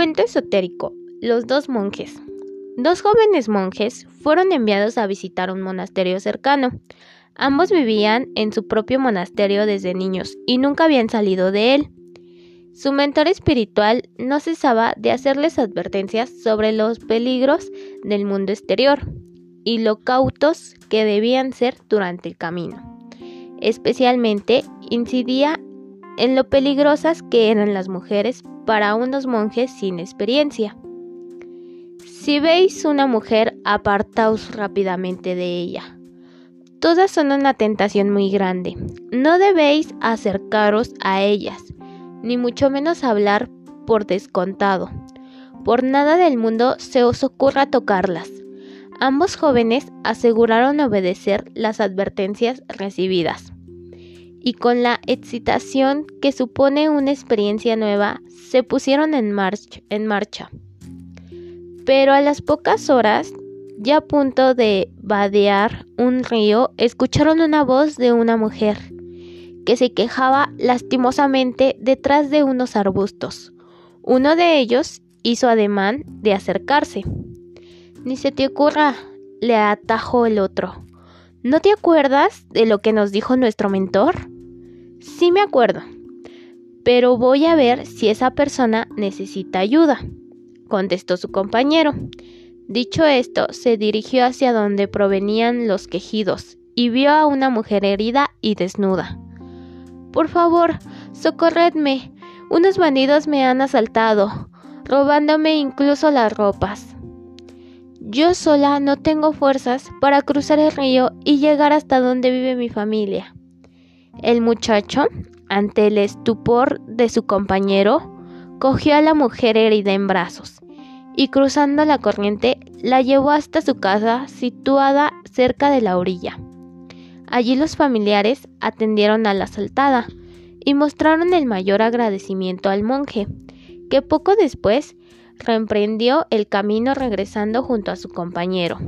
Cuento esotérico. Los dos monjes. Dos jóvenes monjes fueron enviados a visitar un monasterio cercano. Ambos vivían en su propio monasterio desde niños y nunca habían salido de él. Su mentor espiritual no cesaba de hacerles advertencias sobre los peligros del mundo exterior y lo cautos que debían ser durante el camino. Especialmente incidía en lo peligrosas que eran las mujeres para unos monjes sin experiencia. Si veis una mujer, apartaos rápidamente de ella. Todas son una tentación muy grande. No debéis acercaros a ellas, ni mucho menos hablar por descontado. Por nada del mundo se os ocurra tocarlas. Ambos jóvenes aseguraron obedecer las advertencias recibidas y con la excitación que supone una experiencia nueva, se pusieron en, marcha. Pero a las pocas horas, ya a punto de vadear un río, escucharon una voz de una mujer que se quejaba lastimosamente detrás de unos arbustos. Uno de ellos hizo ademán de acercarse. Ni se te ocurra, le atajó el otro. ¿No te acuerdas de lo que nos dijo nuestro mentor? Sí me acuerdo, pero voy a ver si esa persona necesita ayuda, contestó su compañero. Dicho esto, se dirigió hacia donde provenían los quejidos y vio a una mujer herida y desnuda. Por favor, socorredme. Unos bandidos me han asaltado, robándome incluso las ropas. Yo sola no tengo fuerzas para cruzar el río y llegar hasta donde vive mi familia. El muchacho, ante el estupor de su compañero, cogió a la mujer herida en brazos y cruzando la corriente la llevó hasta su casa situada cerca de la orilla. Allí los familiares atendieron a la asaltada y mostraron el mayor agradecimiento al monje, que poco después reemprendió el camino regresando junto a su compañero.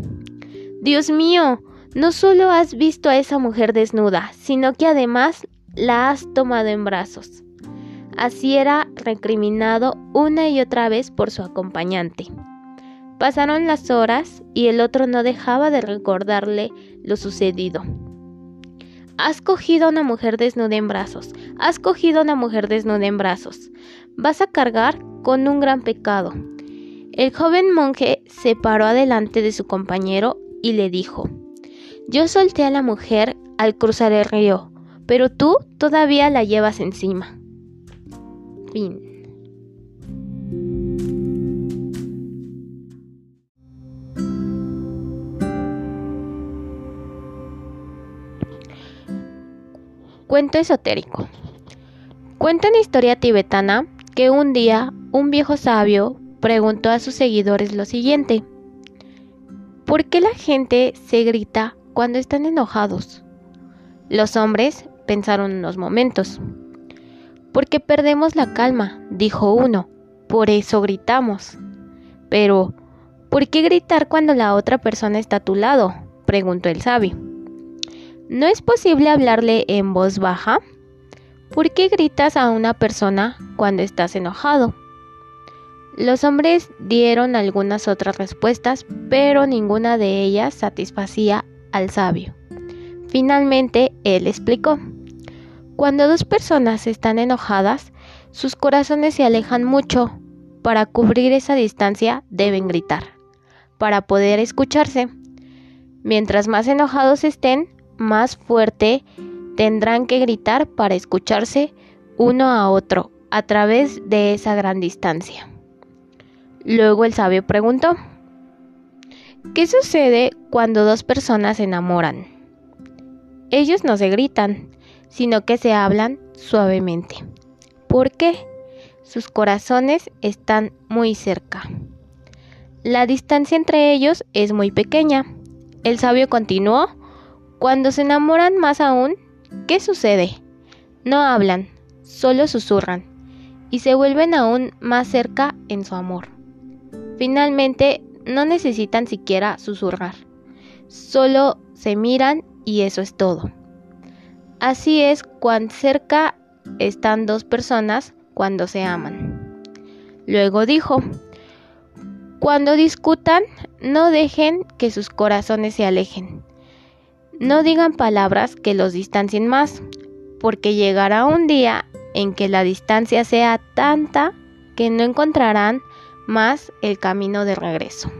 Dios mío, no solo has visto a esa mujer desnuda, sino que además la has tomado en brazos. Así era recriminado una y otra vez por su acompañante. Pasaron las horas y el otro no dejaba de recordarle lo sucedido. Has cogido a una mujer desnuda en brazos, has cogido a una mujer desnuda en brazos. Vas a cargar con un gran pecado. El joven monje se paró adelante de su compañero y le dijo, Yo solté a la mujer al cruzar el río, pero tú todavía la llevas encima. Fin. Cuento esotérico. Cuenta una historia tibetana que un día un viejo sabio preguntó a sus seguidores lo siguiente. ¿Por qué la gente se grita cuando están enojados? Los hombres pensaron unos momentos. Porque perdemos la calma, dijo uno, por eso gritamos. Pero, ¿por qué gritar cuando la otra persona está a tu lado? preguntó el sabio. ¿No es posible hablarle en voz baja? ¿Por qué gritas a una persona cuando estás enojado? Los hombres dieron algunas otras respuestas, pero ninguna de ellas satisfacía al sabio. Finalmente, él explicó. Cuando dos personas están enojadas, sus corazones se alejan mucho. Para cubrir esa distancia deben gritar, para poder escucharse. Mientras más enojados estén, más fuerte tendrán que gritar para escucharse uno a otro a través de esa gran distancia. Luego el sabio preguntó, ¿qué sucede cuando dos personas se enamoran? Ellos no se gritan, sino que se hablan suavemente. ¿Por qué? Sus corazones están muy cerca. La distancia entre ellos es muy pequeña. El sabio continuó, cuando se enamoran más aún, ¿qué sucede? No hablan, solo susurran, y se vuelven aún más cerca en su amor. Finalmente, no necesitan siquiera susurrar, solo se miran y eso es todo. Así es cuán cerca están dos personas cuando se aman. Luego dijo, Cuando discutan, no dejen que sus corazones se alejen. No digan palabras que los distancien más, porque llegará un día en que la distancia sea tanta que no encontrarán más el camino de regreso.